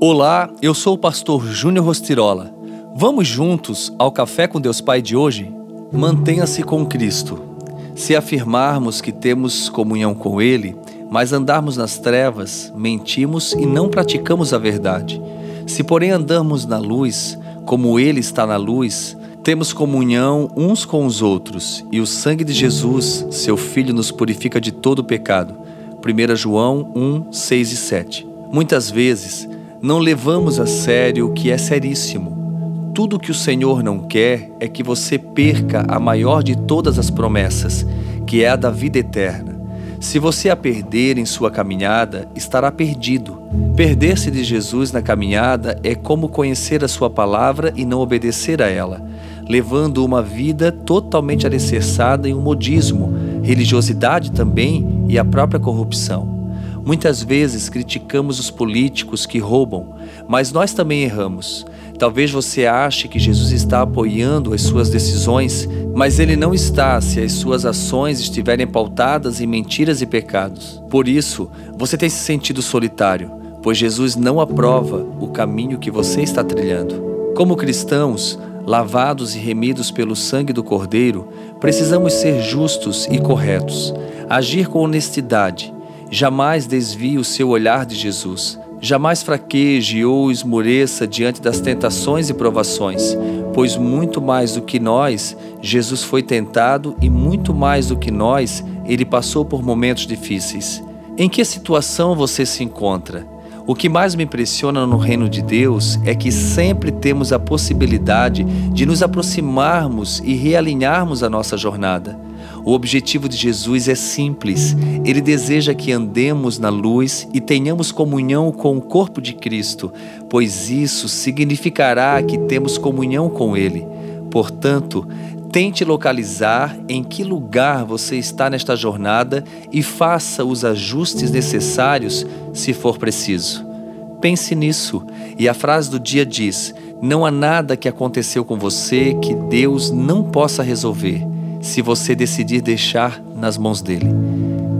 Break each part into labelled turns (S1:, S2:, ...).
S1: Olá, eu sou o pastor Júnior Rostirola. Vamos juntos ao Café com Deus Pai de hoje? Mantenha-se com Cristo. Se afirmarmos que temos comunhão com Ele, mas andarmos nas trevas, mentimos e não praticamos a verdade. Se, porém, andamos na luz, como Ele está na luz, temos comunhão uns com os outros, e o sangue de Jesus, seu Filho, nos purifica de todo pecado. 1 João 1, 6 e 7. Muitas vezes, não levamos a sério o que é seríssimo. Tudo que o Senhor não quer é que você perca a maior de todas as promessas, que é a da vida eterna. Se você a perder em sua caminhada, estará perdido. Perder-se de Jesus na caminhada é como conhecer a sua palavra e não obedecer a ela, levando uma vida totalmente alicerçada em um modismo, religiosidade também e a própria corrupção. Muitas vezes criticamos os políticos que roubam, mas nós também erramos. Talvez você ache que Jesus está apoiando as suas decisões, mas ele não está se as suas ações estiverem pautadas em mentiras e pecados. Por isso, você tem se sentido solitário, pois Jesus não aprova o caminho que você está trilhando. Como cristãos, lavados e remidos pelo sangue do Cordeiro, precisamos ser justos e corretos, agir com honestidade Jamais desvie o seu olhar de Jesus. Jamais fraqueje ou esmoreça diante das tentações e provações, pois muito mais do que nós, Jesus foi tentado e muito mais do que nós, ele passou por momentos difíceis. Em que situação você se encontra? O que mais me impressiona no reino de Deus é que sempre temos a possibilidade de nos aproximarmos e realinharmos a nossa jornada. O objetivo de Jesus é simples. Ele deseja que andemos na luz e tenhamos comunhão com o corpo de Cristo, pois isso significará que temos comunhão com Ele. Portanto, tente localizar em que lugar você está nesta jornada e faça os ajustes necessários se for preciso. Pense nisso. E a frase do dia diz: Não há nada que aconteceu com você que Deus não possa resolver se você decidir deixar nas mãos dele.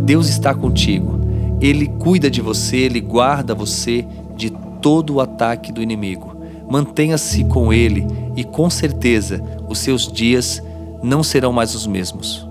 S1: Deus está contigo. Ele cuida de você, ele guarda você de todo o ataque do inimigo. Mantenha-se com ele e com certeza os seus dias não serão mais os mesmos.